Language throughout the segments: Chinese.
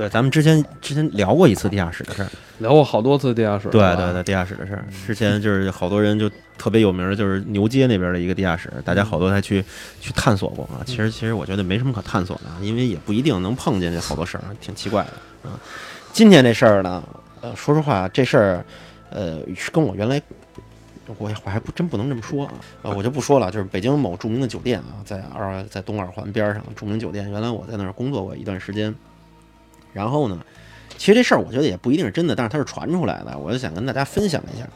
对，咱们之前之前聊过一次地下室的事儿，聊过好多次地下室，对对对，地下室的事儿。之前就是好多人就特别有名的，就是牛街那边的一个地下室，大家好多还去去探索过啊。其实其实我觉得没什么可探索的，因为也不一定能碰见这好多事儿，挺奇怪的啊。今天这事儿呢，呃，说实话，这事儿呃是跟我原来。我我还不真不能这么说啊，呃，我就不说了。就是北京某著名的酒店啊，在二在东二环边上著名酒店，原来我在那儿工作过一段时间。然后呢，其实这事儿我觉得也不一定是真的，但是它是传出来的，我就想跟大家分享一下。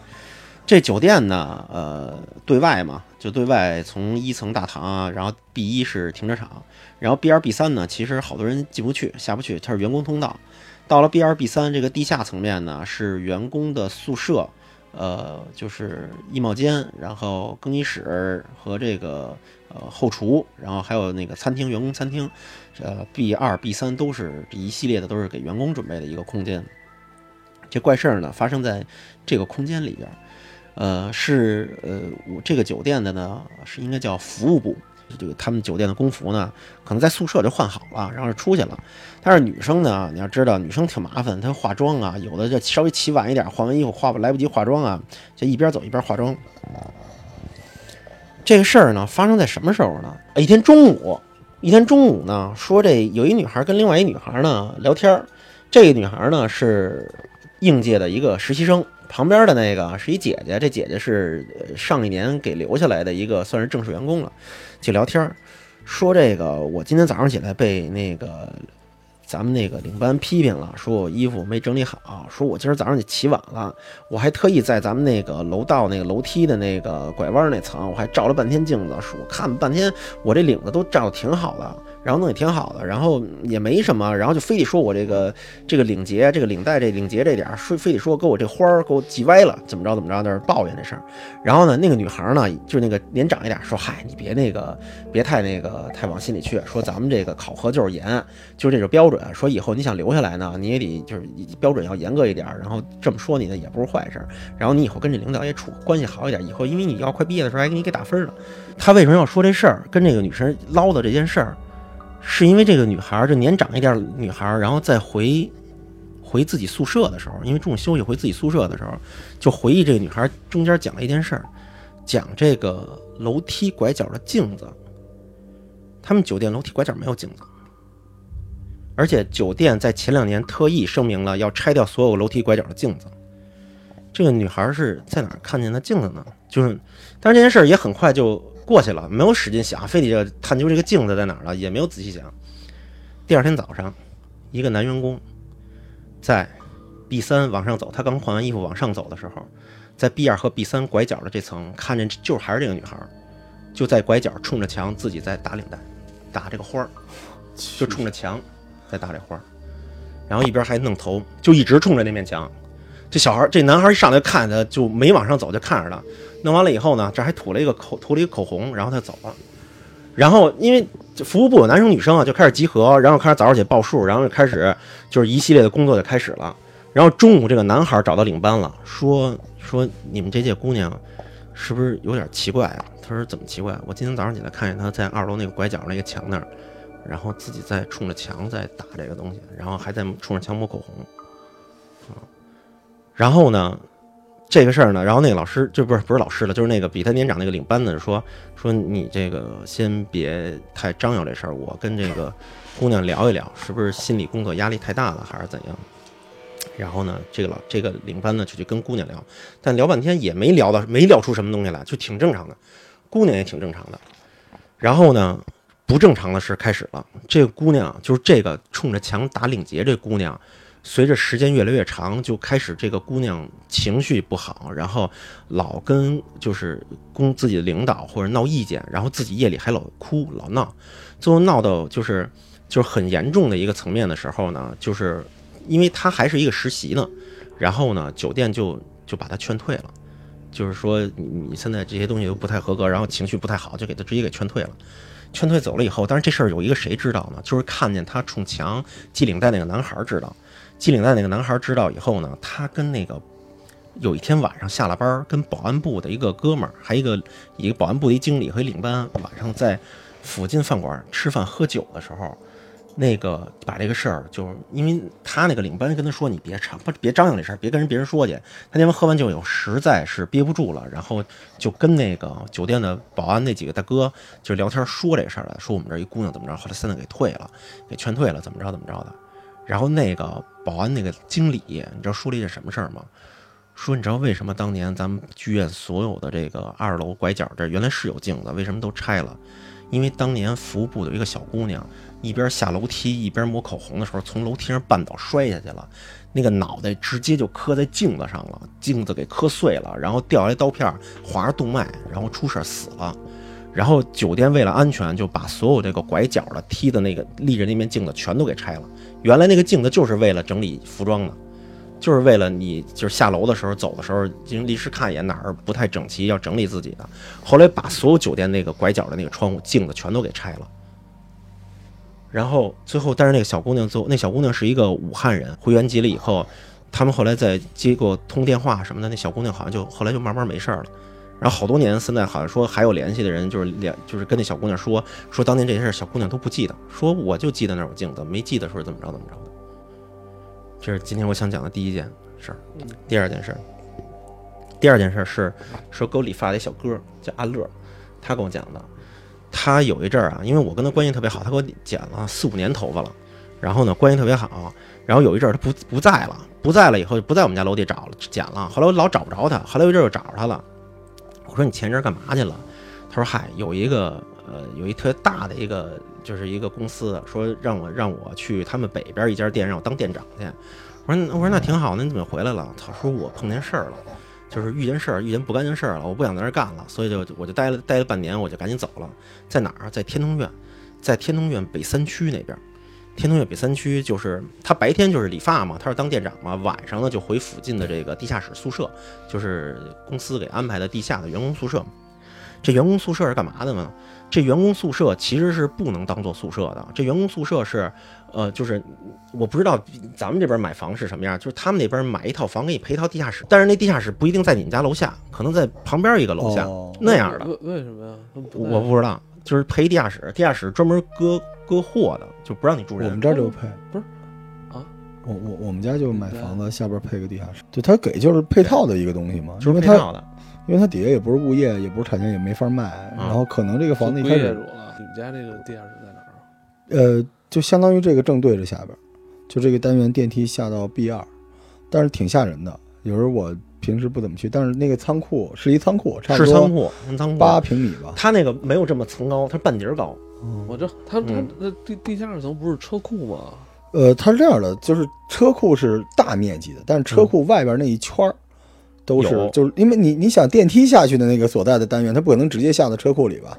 这酒店呢，呃，对外嘛，就对外从一层大堂啊，然后 B 一是停车场，然后 B 二 B 三呢，其实好多人进不去下不去，它是员工通道。到了 B 二 B 三这个地下层面呢，是员工的宿舍。呃，就是衣帽间，然后更衣室和这个呃后厨，然后还有那个餐厅，员工餐厅，呃，B 二、B 三都是这一系列的，都是给员工准备的一个空间。这怪事儿呢，发生在这个空间里边，呃，是呃我这个酒店的呢，是应该叫服务部。这个他们酒店的工服呢，可能在宿舍就换好了，然后就出去了。但是女生呢，你要知道，女生挺麻烦，她化妆啊，有的就稍微起晚一点，换完衣服化来不及化妆啊，就一边走一边化妆。这个事儿呢，发生在什么时候呢？一天中午，一天中午呢，说这有一女孩跟另外一女孩呢聊天儿，这个女孩呢是应届的一个实习生。旁边的那个是一姐姐，这姐姐是上一年给留下来的一个，算是正式员工了。就聊天说这个我今天早上起来被那个咱们那个领班批评了，说我衣服没整理好，说我今儿早上就起晚了，我还特意在咱们那个楼道那个楼梯的那个拐弯那层，我还照了半天镜子，说我看半天我这领子都照的挺好的。然后弄也挺好的，然后也没什么，然后就非得说我这个这个领结、这个领带、这领结这点儿，说非得说给我这花儿给我系歪了，怎么着怎么着，那儿抱怨这事儿。然后呢，那个女孩呢，就那个年长一点，说嗨，你别那个别太那个太往心里去，说咱们这个考核就是严，就是这种标准，说以后你想留下来呢，你也得就是标准要严格一点。然后这么说你呢，也不是坏事。然后你以后跟这领导也处关系好一点，以后因为你要快毕业的时候还给你给打分呢。他为什么要说这事儿，跟这个女生唠叨这件事儿？是因为这个女孩儿，这年长一点女孩儿，然后再回回自己宿舍的时候，因为中午休息回自己宿舍的时候，就回忆这个女孩儿中间讲了一件事儿，讲这个楼梯拐角的镜子。他们酒店楼梯拐角没有镜子，而且酒店在前两年特意声明了要拆掉所有楼梯拐角的镜子。这个女孩是在哪看见的镜子呢？就是，但是这件事儿也很快就。过去了，没有使劲想，非得要探究这个镜子在哪儿了，也没有仔细想。第二天早上，一个男员工在 B 三往上走，他刚换完衣服往上走的时候，在 B 二和 B 三拐角的这层，看见就还是这个女孩，就在拐角冲着墙自己在打领带，打这个花儿，就冲着墙在打这花儿，然后一边还弄头，就一直冲着那面墙。这小孩，这男孩一上来看他，就没往上走，就看着他。弄完了以后呢，这还涂了一个口，涂了一个口红，然后他走了。然后因为服务部有男生女生啊，就开始集合，然后开始早上起报数，然后就开始就是一系列的工作就开始了。然后中午这个男孩找到领班了，说说你们这届姑娘是不是有点奇怪啊？他说怎么奇怪？我今天早上起来看见他在二楼那个拐角那个墙那儿，然后自己在冲着墙在打这个东西，然后还在冲着墙抹口红。然后呢，这个事儿呢，然后那个老师就不是不是老师了，就是那个比他年长那个领班的说说你这个先别太张扬这事儿，我跟这个姑娘聊一聊，是不是心理工作压力太大了，还是怎样？然后呢，这个老这个领班呢就去跟姑娘聊，但聊半天也没聊到，没聊出什么东西来，就挺正常的，姑娘也挺正常的。然后呢，不正常的事开始了，这个姑娘就是这个冲着墙打领结这姑娘。随着时间越来越长，就开始这个姑娘情绪不好，然后老跟就是公自己的领导或者闹意见，然后自己夜里还老哭老闹，最后闹到就是就是很严重的一个层面的时候呢，就是因为她还是一个实习呢，然后呢酒店就就把她劝退了，就是说你现在这些东西都不太合格，然后情绪不太好，就给她直接给劝退了。劝退走了以后，但是这事儿有一个谁知道呢？就是看见她冲墙系领带那个男孩知道。系领带那个男孩知道以后呢，他跟那个有一天晚上下了班，跟保安部的一个哥们儿，还一个一个保安部的一经理和一领班，晚上在附近饭馆吃饭喝酒的时候，那个把这个事儿，就是因为他那个领班跟他说，你别唱，不别张扬这事儿，别跟人别人说去。他那天喝完酒以后，实在是憋不住了，然后就跟那个酒店的保安那几个大哥就聊天说这事儿了，说我们这一姑娘怎么着，后来现在给退了，给劝退了，怎么着怎么着的。然后那个保安那个经理，你知道说了一件什么事儿吗？说你知道为什么当年咱们剧院所有的这个二楼拐角这儿原来是有镜子，为什么都拆了？因为当年服务部有一个小姑娘。一边下楼梯一边抹口红的时候，从楼梯上绊倒摔下去了，那个脑袋直接就磕在镜子上了，镜子给磕碎了，然后掉下来刀片划着动脉，然后出事死了。然后酒店为了安全，就把所有这个拐角的踢的那个立着那面镜子全都给拆了。原来那个镜子就是为了整理服装的，就是为了你就是下楼的时候走的时候，临时看一眼哪儿不太整齐，要整理自己的。后来把所有酒店那个拐角的那个窗户镜子全都给拆了。然后最后，但是那个小姑娘最后，那小姑娘是一个武汉人，回原籍了以后，他们后来在接过通电话什么的，那小姑娘好像就后来就慢慢没事了。然后好多年，现在好像说还有联系的人，就是联就是跟那小姑娘说说当年这些事，小姑娘都不记得，说我就记得那有镜子，没记得说怎么着怎么着的。这是今天我想讲的第一件事儿。第二件事儿，第二件事儿是说给我理发的一小哥叫阿乐，他跟我讲的。他有一阵儿啊，因为我跟他关系特别好，他给我剪了四五年头发了，然后呢关系特别好，然后有一阵儿他不不在了，不在了以后就不在我们家楼底找了剪了，后来我老找不着他，后来有一阵儿又找着他了，我说你前一阵干嘛去了？他说嗨，有一个呃有一特别大的一个就是一个公司说让我让我去他们北边一家店让我当店长去，我说我说那挺好，那你怎么回来了？他说我碰见事儿了。就是遇见事儿，遇见不干净事儿了，我不想在这干了，所以就我就待了待了半年，我就赶紧走了。在哪儿？在天通苑，在天通苑北三区那边。天通苑北三区就是他白天就是理发嘛，他是当店长嘛，晚上呢就回附近的这个地下室宿舍，就是公司给安排的地下的员工宿舍。这员工宿舍是干嘛的呢？这员工宿舍其实是不能当做宿舍的，这员工宿舍是。呃，就是我不知道咱们这边买房是什么样，就是他们那边买一套房给你配一套地下室，但是那地下室不一定在你们家楼下，可能在旁边一个楼下那样的。为什么呀？我不知道，就是配地下室，地下室专门搁搁货的，就不让你住人。我们这儿就配，不是啊？我我我们家就买房子下边配个地下室，对他给就是配套的一个东西嘛，就是配套的，因为它底下也不是物业，也不是产权，也没法卖，然后可能这个房子一开始，你们家这个地下室在哪儿？呃。就相当于这个正对着下边，就这个单元电梯下到 B 二，但是挺吓人的。有时候我平时不怎么去，但是那个仓库是一仓库，差不多是仓库，仓库八平米吧。它那个没有这么层高，它半截高。我这它它那地地下层不是车库吗？呃，它是这样的，就是车库是大面积的，但是车库外边那一圈儿都是，就是因为你你想电梯下去的那个所在的单元，它不可能直接下到车库里吧？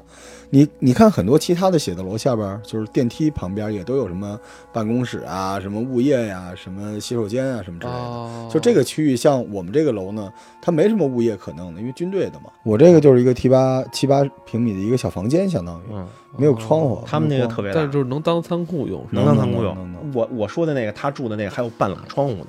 你你看很多其他的写字楼下边，就是电梯旁边也都有什么办公室啊、什么物业呀、什么洗手间啊什么之类的。就这个区域，像我们这个楼呢，它没什么物业可弄的，因为军队的嘛。我这个就是一个七八七八平米的一个小房间，相当于没有窗户。他们那个特别大，但是就是能当仓库用，能当仓库用。我我说的那个他住的那个还有半拉窗户呢。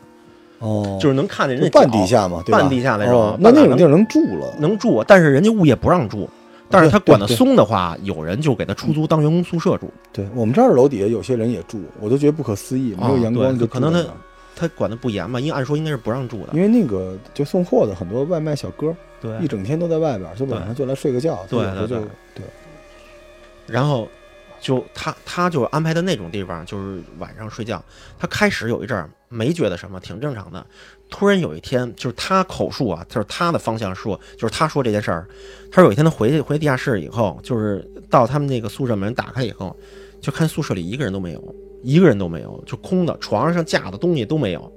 哦，就是能看见人家半地下嘛，对半地下那种。那那种地儿能住了，能住，但是人家物业不让住。但是他管得松的话，有人就给他出租当员工宿舍住。对我们这儿楼底下有些人也住，我都觉得不可思议，没有阳光就可能他他管的不严嘛，因为按说应该是不让住的。因为那个就送货的很多外卖小哥，对，一整天都在外边，就晚上就来睡个觉，对对对对。然后就他他就安排的那种地方，就是晚上睡觉。他开始有一阵儿没觉得什么，挺正常的。突然有一天，就是他口述啊，就是他的方向说，就是他说这件事儿。他说有一天他回去回地下室以后，就是到他们那个宿舍门打开以后，就看宿舍里一个人都没有，一个人都没有，就空的，床上架的东西都没有。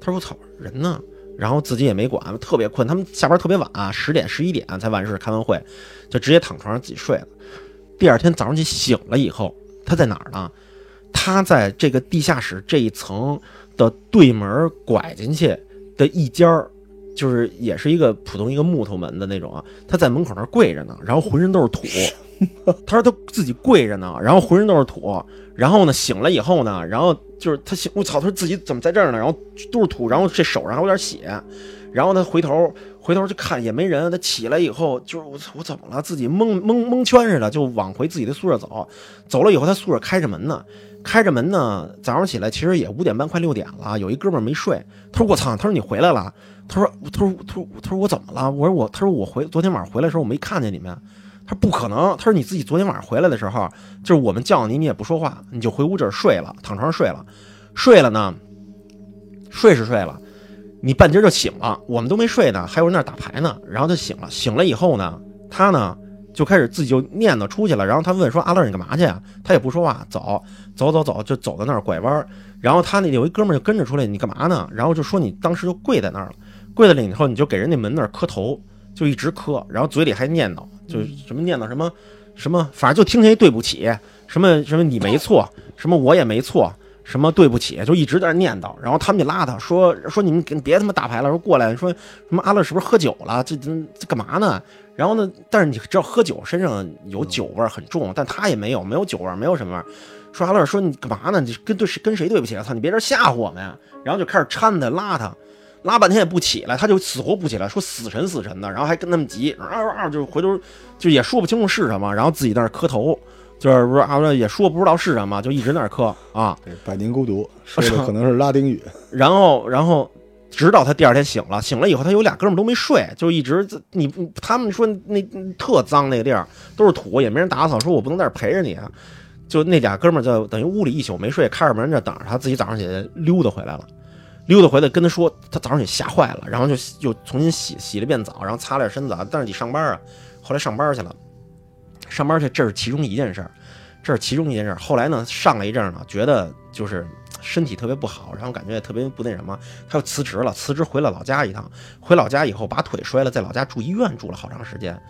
他说我操，人呢？然后自己也没管，特别困。他们下班特别晚，啊十点十一点才完事，开完会就直接躺床上自己睡了。第二天早上起醒了以后，他在哪儿呢？他在这个地下室这一层。的对门拐进去的一间儿，就是也是一个普通一个木头门的那种啊。他在门口那儿跪着呢，然后浑身都是土。他说他自己跪着呢，然后浑身都是土。然后呢，醒了以后呢，然后就是他醒，我操，他说自己怎么在这儿呢？然后都是土，然后这手上还有点血。然后他回头回头就看也没人，他起来以后就是我我怎么了？自己蒙蒙蒙圈似的就往回自己的宿舍走，走了以后他宿舍开着门呢，开着门呢，早上起来其实也五点半快六点了，有一哥们没睡，他说我操，他说你回来了，他说他说他说他说我怎么了？我说我他说我回昨天晚上回来的时候我没看见你们，他说不可能，他说你自己昨天晚上回来的时候，就是我们叫你你也不说话，你就回屋这睡了，躺床上睡了，睡了呢，睡是睡了。你半截就醒了，我们都没睡呢，还有人那打牌呢。然后他醒了，醒了以后呢，他呢就开始自己就念叨出去了。然后他问说：“阿乐，你干嘛去呀？”他也不说话，走走走走，就走到那儿拐弯。然后他那有一哥们就跟着出来，你干嘛呢？然后就说你当时就跪在那儿了，跪在那以后你就给人那门那儿磕头，就一直磕，然后嘴里还念叨，就什么念叨什么什么，反正就听见一对不起，什么什么你没错，什么我也没错。什么对不起，就一直在那念叨，然后他们就拉他说说你们别他妈打牌了，说过来说什么阿乐是不是喝酒了？这这这干嘛呢？然后呢？但是你知道喝酒身上有酒味很重，但他也没有没有酒味，没有什么味。说阿乐说你干嘛呢？你跟对跟谁对不起啊？操你别这吓唬我们呀！然后就开始搀他拉他，拉半天也不起来，他就死活不起来，说死沉死沉的，然后还跟他们急，啊啊就回头就也说不清楚是什么，然后自己在那磕头。就是不是阿乐也说不知道是什么，就一直在那磕啊。对，百年孤独 说的可能是拉丁语。然后，然后直到他第二天醒了，醒了以后他有俩哥们都没睡，就一直你他们说那特脏那个地儿都是土，也没人打扫，说我不能在这陪着你啊。就那俩哥们就等于屋里一宿没睡，开着门这等着他，自己早上起来溜达回来了，溜达回来跟他说，他早上也吓坏了，然后就又重新洗洗了遍澡，然后擦了点身子，但是得上班啊，后来上班去了。上班去，这是其中一件事儿，这是其中一件事儿。后来呢，上了一阵儿呢，觉得就是身体特别不好，然后感觉也特别不那什么，他又辞职了，辞职回了老家一趟。回老家以后，把腿摔了，在老家住医院住了好长时间。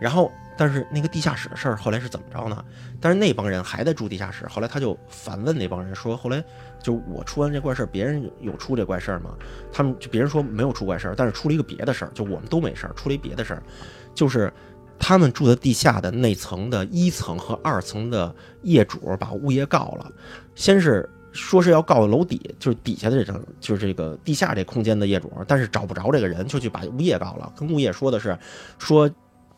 然后，但是那个地下室的事儿后来是怎么着呢？但是那帮人还在住地下室。后来他就反问那帮人说：“后来就我出完这怪事儿，别人有出这怪事儿吗？”他们就别人说没有出怪事儿，但是出了一个别的事儿，就我们都没事儿，出了一别的事儿，就是。他们住的地下的那层的一层和二层的业主把物业告了，先是说是要告楼底，就是底下的这层，就是这个地下这空间的业主，但是找不着这个人，就去把物业告了。跟物业说的是，说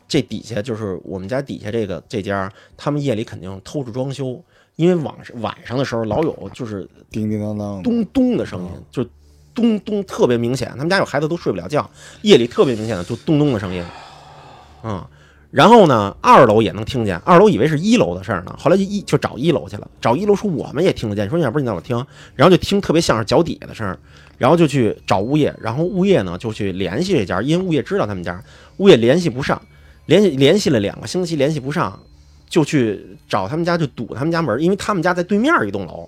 这底下就是我们家底下这个这家，他们夜里肯定偷着装修，因为晚上晚上的时候老有就是叮叮当当咚咚的声音，就咚咚特别明显。他们家有孩子都睡不了觉，夜里特别明显的就咚咚的声音，嗯。然后呢，二楼也能听见，二楼以为是一楼的事儿呢，后来就一就找一楼去了，找一楼说我们也听得见，说要不你让我听，然后就听特别像是脚底下的声儿，然后就去找物业，然后物业呢就去联系这家，因为物业知道他们家，物业联系不上，联系联系了两个星期联系不上，就去找他们家就堵他们家门，因为他们家在对面一栋楼，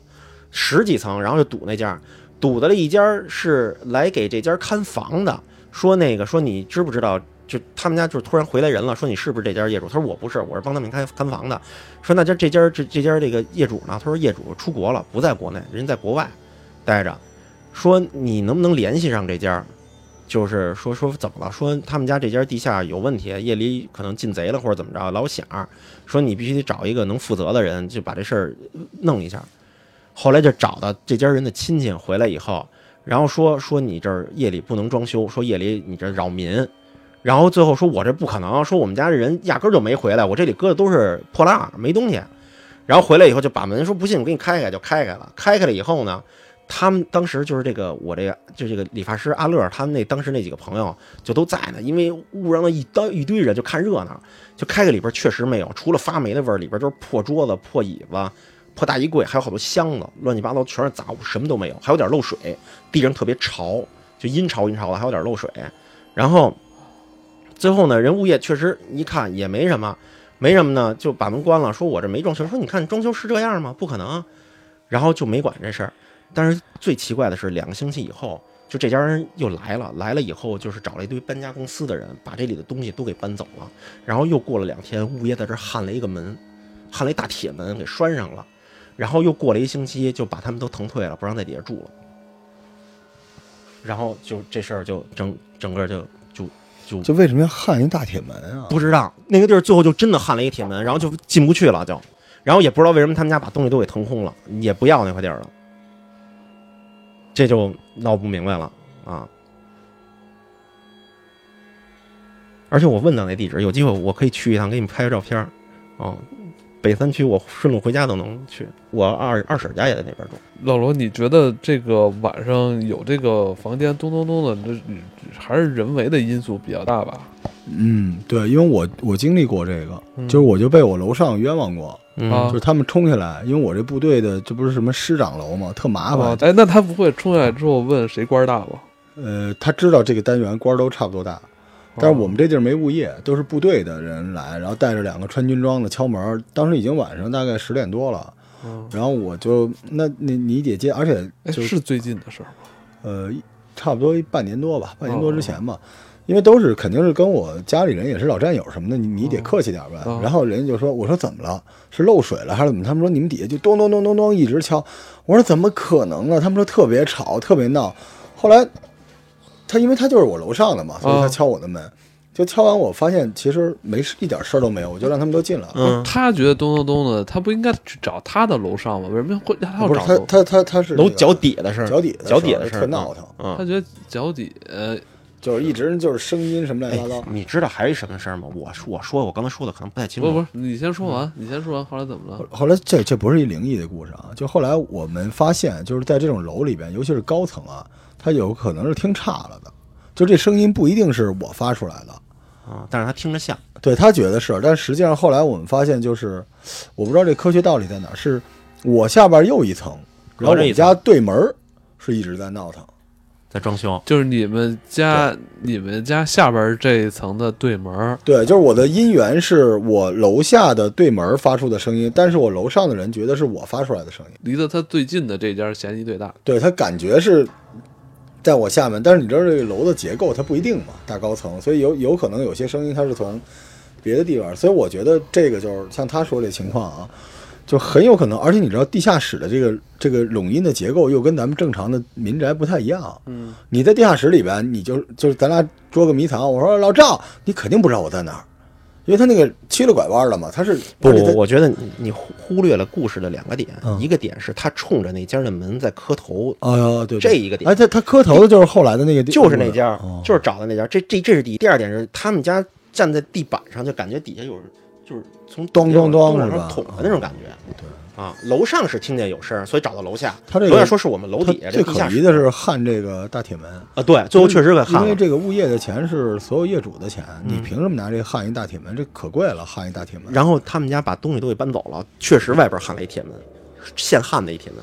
十几层，然后就堵那家，堵的了一家是来给这家看房的，说那个说你知不知道？就他们家就突然回来人了，说你是不是这家业主？他说我不是，我是帮他们看看房的。说那家这家这这家这个业主呢？他说业主出国了，不在国内，人在国外待着。说你能不能联系上这家？就是说说怎么了？说他们家这家地下有问题，夜里可能进贼了或者怎么着，老响。说你必须得找一个能负责的人，就把这事儿弄一下。后来就找到这家人的亲戚回来以后，然后说说你这儿夜里不能装修，说夜里你这扰民。然后最后说，我这不可能，说我们家这人压根就没回来，我这里搁的都是破烂，没东西。然后回来以后就把门说不信，我给你开开，就开开了。开开了。以后呢，他们当时就是这个我这个就这个理发师阿乐，他们那当时那几个朋友就都在呢，因为屋上一堆一堆人就看热闹，就开开里边确实没有，除了。发霉的味儿，里边就是破桌子、破椅子、破大衣柜，还有好多箱子，乱七八糟全是杂物，什么都没有，还有点漏水，地上特别潮，就阴潮阴潮的，还有点漏水，然后。最后呢，人物业确实一看也没什么，没什么呢，就把门关了。说我这没装修，说你看装修是这样吗？不可能，然后就没管这事儿。但是最奇怪的是，两个星期以后，就这家人又来了，来了以后就是找了一堆搬家公司的人，把这里的东西都给搬走了。然后又过了两天，物业在这焊了一个门，焊了一大铁门给拴上了。然后又过了一星期，就把他们都腾退了，不让在底下住了。然后就这事儿就整整个就。就就为什么要焊一大铁门啊？不知道那个地儿最后就真的焊了一铁门，然后就进不去了，就，然后也不知道为什么他们家把东西都给腾空了，也不要那块地儿了，这就闹不明白了啊。而且我问到那地址，有机会我可以去一趟，给你们拍个照片儿。哦，北三区我顺路回家都能去。我二二婶家也在那边住。老罗，你觉得这个晚上有这个房间咚咚咚的，这还是人为的因素比较大吧？嗯，对，因为我我经历过这个，嗯就是我就被我楼上冤枉过，就是他们冲下来，因为我这部队的这不是什么师长楼嘛，特麻烦。啊，哎，那他不会冲下来之后问谁官大吗？呃，他知道这个单元官都差不多大，但是我们这地儿没物业，都是部队的人来，然后带着两个穿军装的敲门。当时已经晚上大概十点多了，嗯，然后我就那你你得接，而且哎，就是最近的事儿吗？呃差不多半年多吧，半年多之前吧。因为都是肯定是跟我家里人也是老战友什么的，你你得客气点呗。哦然后人家就说：“我说怎么了？是漏水了还是怎么？”他们说：“你们底下就咚咚咚咚咚一直敲。”我说：“怎么可能呢？”他们说特别吵，特别闹。后来他因为他就是我楼上的嘛，所以他哦敲我的门。就敲完，我发现其实没事，一点事儿都没有，我就让他们都进来了。嗯，他觉得咚咚咚的，他不应该去找他的楼上吗？为什么会他要不是找？他他他他是那个楼脚底下的事儿，脚底脚底下的事儿特闹腾，嗯他，觉得脚底呃就是一直就是声音什么乱七八糟。你知道还是什么事儿吗？我说我说我刚才说的可能不太清楚。不不是，你先说完，你先说完，后来怎么了？后来这这不是一灵异的故事啊，就后来我们发现，就是在这种楼里边，尤其是高层啊，它有可能是听差了的，就这声音不一定是我发出来的，啊，但是他听着像。对他觉得是，但实际上后来我们发现，就是我不知道这科学道理在哪儿，是我下边又一层，然后我家对门是一直在闹腾，在装修，就是你们家你们家下边这一层的对门，对，就是我的音源是我楼下的对门发出的声音，但是我楼上的人觉得是我发出来的声音。离得他最近的这家嫌疑最大。对他感觉是在我下面，但是你知道这个楼的结构它不一定嘛，大高层，所以有有可能有些声音它是从别的地方，所以我觉得这个就是像他说这情况啊，就很有可能，而且你知道地下室的这个这个拢音的结构又跟咱们正常的民宅不太一样，嗯，你在地下室里边，你就就是咱俩捉个迷藏，我说老赵，你肯定不知道我在哪儿，因为他那个七了拐弯了嘛，他是不，我觉得你你忽忽略了故事的两个点，嗯一个点是他冲着那家的门在磕头，哎呦对，对这一个点哎，他他磕头的就是后来的那个，就是那家，哦就是找的那家。这这这是第一，第二点是他们家站在地板上，就感觉底下有人，就是从咚咚咚往上捅的那种感觉。对啊，楼上是听见有声儿，所以找到楼下。他这个楼下说是我们楼底下这可疑的是焊这个大铁门，啊，对，最后确实给焊了。因为这个物业的钱是所有业主的钱，嗯你凭什么拿这个焊一大铁门？这可贵了，焊一大铁门。然后他们家把东西都给搬走了，确实外边焊了一铁门，现焊的一铁门。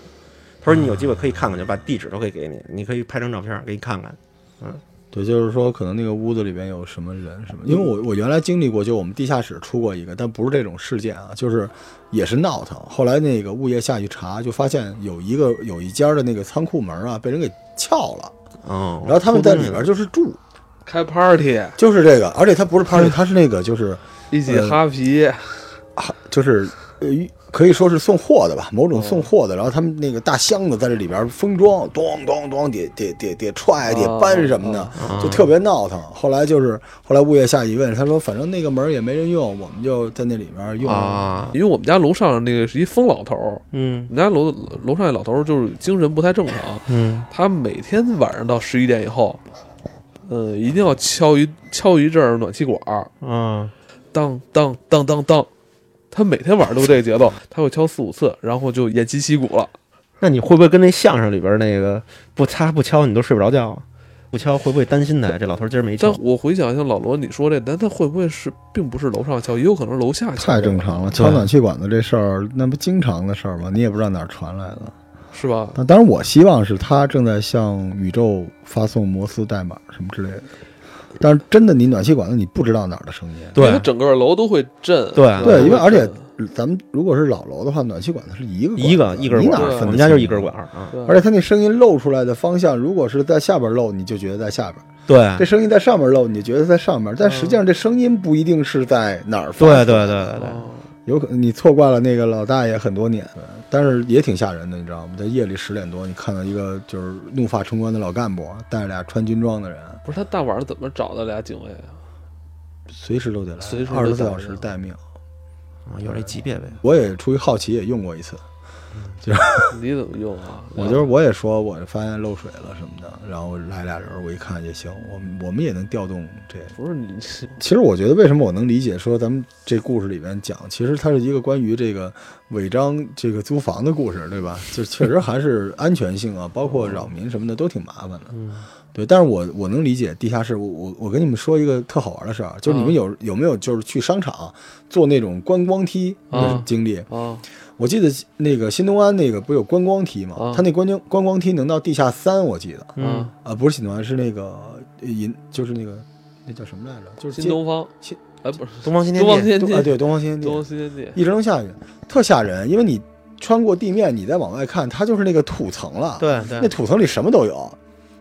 他说你有机会可以看看就，把地址都可以给你，你可以拍张照片给你看看。嗯对，就是说可能那个屋子里边有什么人什么，因为我我原来经历过，就我们地下室出过一个，但不是这种事件啊，就是也是闹腾。后来那个物业下去查，就发现有一个有一家的那个仓库门啊被人给撬了，嗯，然后他们在里边就是住，开 party 就是这个，而且他不是 party，他是那个就是一起哈皮，就是呃，可以说是送货的吧，某种送货的。然后他们那个大箱子在这里边封装，咚咚咚，得得得得踹，得搬什么的，就特别闹腾。后来就是后来物业下一问，他说反正那个门也没人用，我们就在那里边用。啊，因为我们家楼上那个是一疯老头儿，嗯我们家楼楼上那老头儿就是精神不太正常，嗯他每天晚上到十一点以后，呃，一定要敲一敲一阵儿暖气管儿，嗯，当当当当当，他每天晚上都这个节奏，他会敲四五次，然后就偃旗息鼓了。那你会不会跟那相声里边那个不擦不敲你都睡不着觉啊？不敲会不会担心他？这老头今儿没敲，但我回想一下老罗你说这，但他会不会是并不是楼上敲，也有可能是楼下敲，太正常了，敲暖气管子这事儿，那不经常的事儿吗？你也不知道哪儿传来的。是吧？但当然，我希望是他正在向宇宙发送摩斯代码什么之类的。但是真的，你暖气管子你不知道哪儿的声音。因为它对整个楼都会震。对对，因为而且咱们如果是老楼的话，暖气管子是一个一个一根你管儿，哪分？我们家就一根管儿啊。而且它那声音漏出来的方向，如果是在下边漏，你就觉得在下边；对这声音在上面漏，你就觉得在上面。但实际上这声音不一定是在哪儿发。对对对对对，哦有可能你错怪了那个老大爷很多年，但是也挺吓人的，你知道吗？在夜里十点多，你看到一个就是怒发冲冠的老干部，带着俩穿军装的人，不是他大晚上怎么找的俩警卫啊？随时都得来，随时都二十四小时待命。啊有这级别呗。我也出于好奇也用过一次，你怎么用啊？我就是我也说，我发现漏水了什么的，然后来俩人，我一看也行，我们我们也能调动这。不是你，其实我觉得为什么我能理解说咱们这故事里面讲，其实它是一个关于这个违章这个租房的故事，对吧？就确实还是安全性啊，包括扰民什么的都挺麻烦的。嗯，对，但是我我能理解地下室。我我我跟你们说一个特好玩的事儿，就是你们有有没有就是去商场坐那种观光梯的啊经历？啊我记得那个新东安那个不有观光梯吗？啊它那观光观光梯能到地下三，我记得嗯啊，不是新东安，是那个银，就是那个那叫什么来着？就是新东方新，哎不是东方新天地，东方新天地，啊，对，东方新天东方地，新天地，一直能下去，特吓人，因为你穿过地面，你再往外看，它就是那个土层了。对对那，土层里什么都有。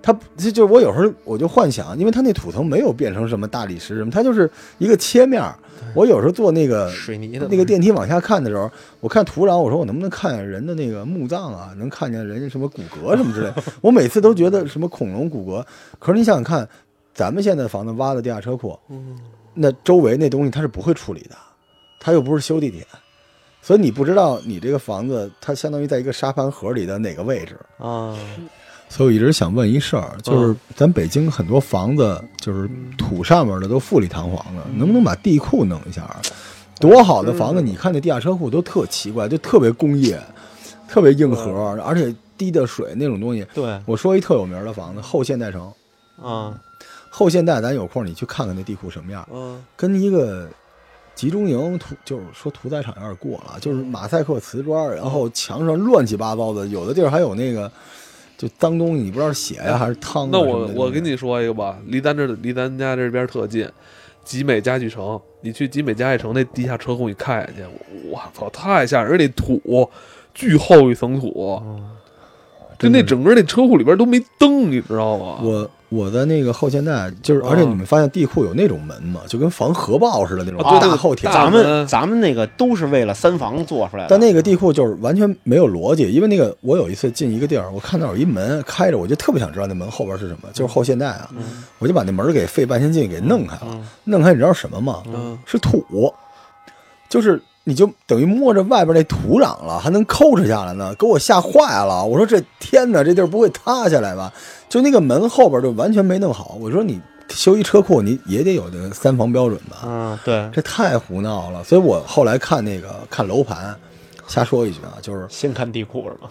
它就就我有时候我就幻想，因为它那土层没有变成什么大理石什么，它就是一个切面儿。我有时候坐那个水泥的那个电梯往下看的时候，我看土壤，我说我能不能看见人的那个墓葬啊？能看见人家什么骨骼什么之类。我每次都觉得什么恐龙骨骼，可是你想想看，咱们现在房子挖的地下车库，嗯，那周围那东西它是不会处理的，它又不是修地铁，所以你不知道你这个房子它相当于在一个沙盘盒里的哪个位置。啊，所以我一直想问一事儿，就是咱北京很多房子就是土上面的都富丽堂皇的，能不能把地库弄一下啊？多好的房子，你看那地下车库都特奇怪，就特别工业，特别硬核，而且滴的水那种东西。对我说一特有名的房子，后现代城。啊，后现代，咱有空你去看看那地库什么样，嗯跟一个集中营屠，就是说屠宰场有点过了，就是马赛克瓷砖，然后墙上乱七八糟的，有的地儿还有那个就脏东西，你不知道是血呀、还是汤啊那我我跟你说一个吧，离咱这离咱家这边特近，集美家具城，你去集美家具城那地下车库，你看见去，我操，太吓人！而且那土巨厚一层土，就那整个那车库里边都没灯，你知道吗？我我的那个后现代，就是而且你们发现地库有那种门吗？就跟防核爆似的那种大后条。咱们咱们那个都是为了三防做出来的，但那个地库就是完全没有逻辑，因为那个我有一次进一个地儿，我看到有一门开着，我就特别想知道那门后边是什么，就是后现代啊，我就把那门给费半天劲给弄开了。嗯弄开你知道什么吗？嗯是土，就是你就等于摸着外边那土壤了，还能抠哧下来呢，给我吓坏了。我说这天哪，这地儿不会塌下来吧？就那个门后边就完全没弄好。我说你修一车库，你也得有这个三防标准吧？啊，对，这太胡闹了。所以我后来看那个看楼盘，瞎说一句啊，就是先看地库是吗？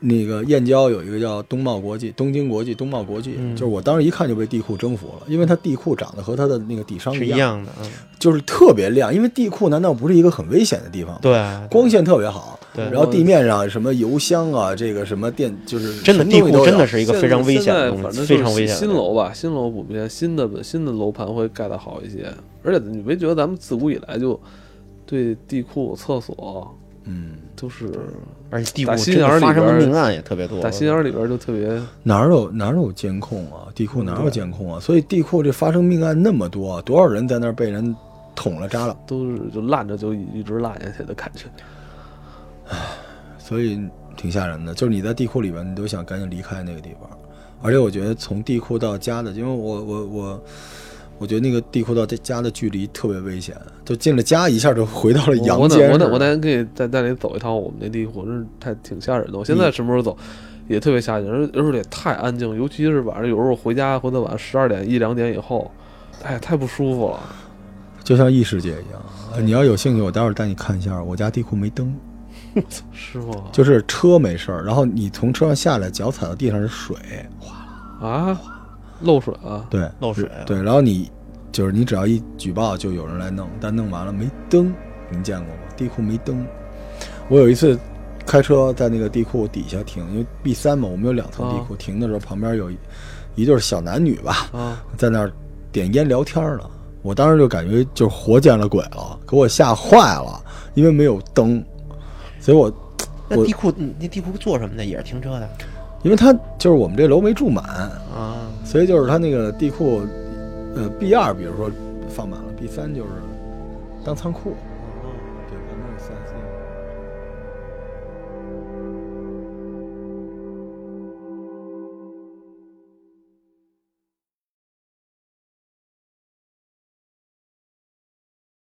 那个燕郊有一个叫东茂国际、东京国际、东茂国际，嗯就是我当时一看就被地库征服了，因为它地库长得和它的那个底商是一样，的，嗯，就是特别亮。因为地库难道不是一个很危险的地方？，对，光线特别好，对然后地面上什么油箱啊，这个什么电，就是真的地库真的是一个非常危险的东西，反正非常危险。新楼吧，新楼普遍，新的新的楼盘会盖得好一些。而且你没觉得咱们自古以来就对地库、厕所嗯，都是而且地库打心眼里边发生的命案也特别多，打心眼里边就特别哪儿有哪儿有监控啊？地库哪有监控啊？所以地库这发生命案那么多，多少人在那儿被人捅了扎了？都是就烂着就一一直烂下去的感觉。唉所以挺吓人的。就是你在地库里边，你都想赶紧离开那个地方。而且我觉得从地库到家的，因为我我我，我觉得那个地库到这家的距离特别危险，就进了家一下就回到了阳间我得我得间似的。我得给带带你走一趟我们那地库，真是太挺吓人的。我现在什么时候走也特别吓人，而而且太安静，尤其是晚上有时候回家回到晚上十二点一两点以后，哎，太不舒服了。就像异世界一样。呃你要有兴趣，我待会儿带你看一下。我家地库没灯，是吗？就是车没事儿，然后你从车上下来，脚踩到地上是水，哗啦啊，漏水啊。对，漏水啊对，然后你就是你只要一举报，就有人来弄，但弄完了没灯，您见过吗？地库没灯。我有一次开车在那个地库底下停，因为 B 三嘛，我们有两层地库，停的时候旁边有一一对小男女吧，啊，在那儿点烟聊天呢。我当时就感觉就活见了鬼了，给我吓坏了，因为没有灯，所以我我那地库嗯那地库做什么的？也是停车的因为他就是我们这楼没住满，啊。所以就是他那个地库，呃，B 二比如说放满了，B 三就是当仓库，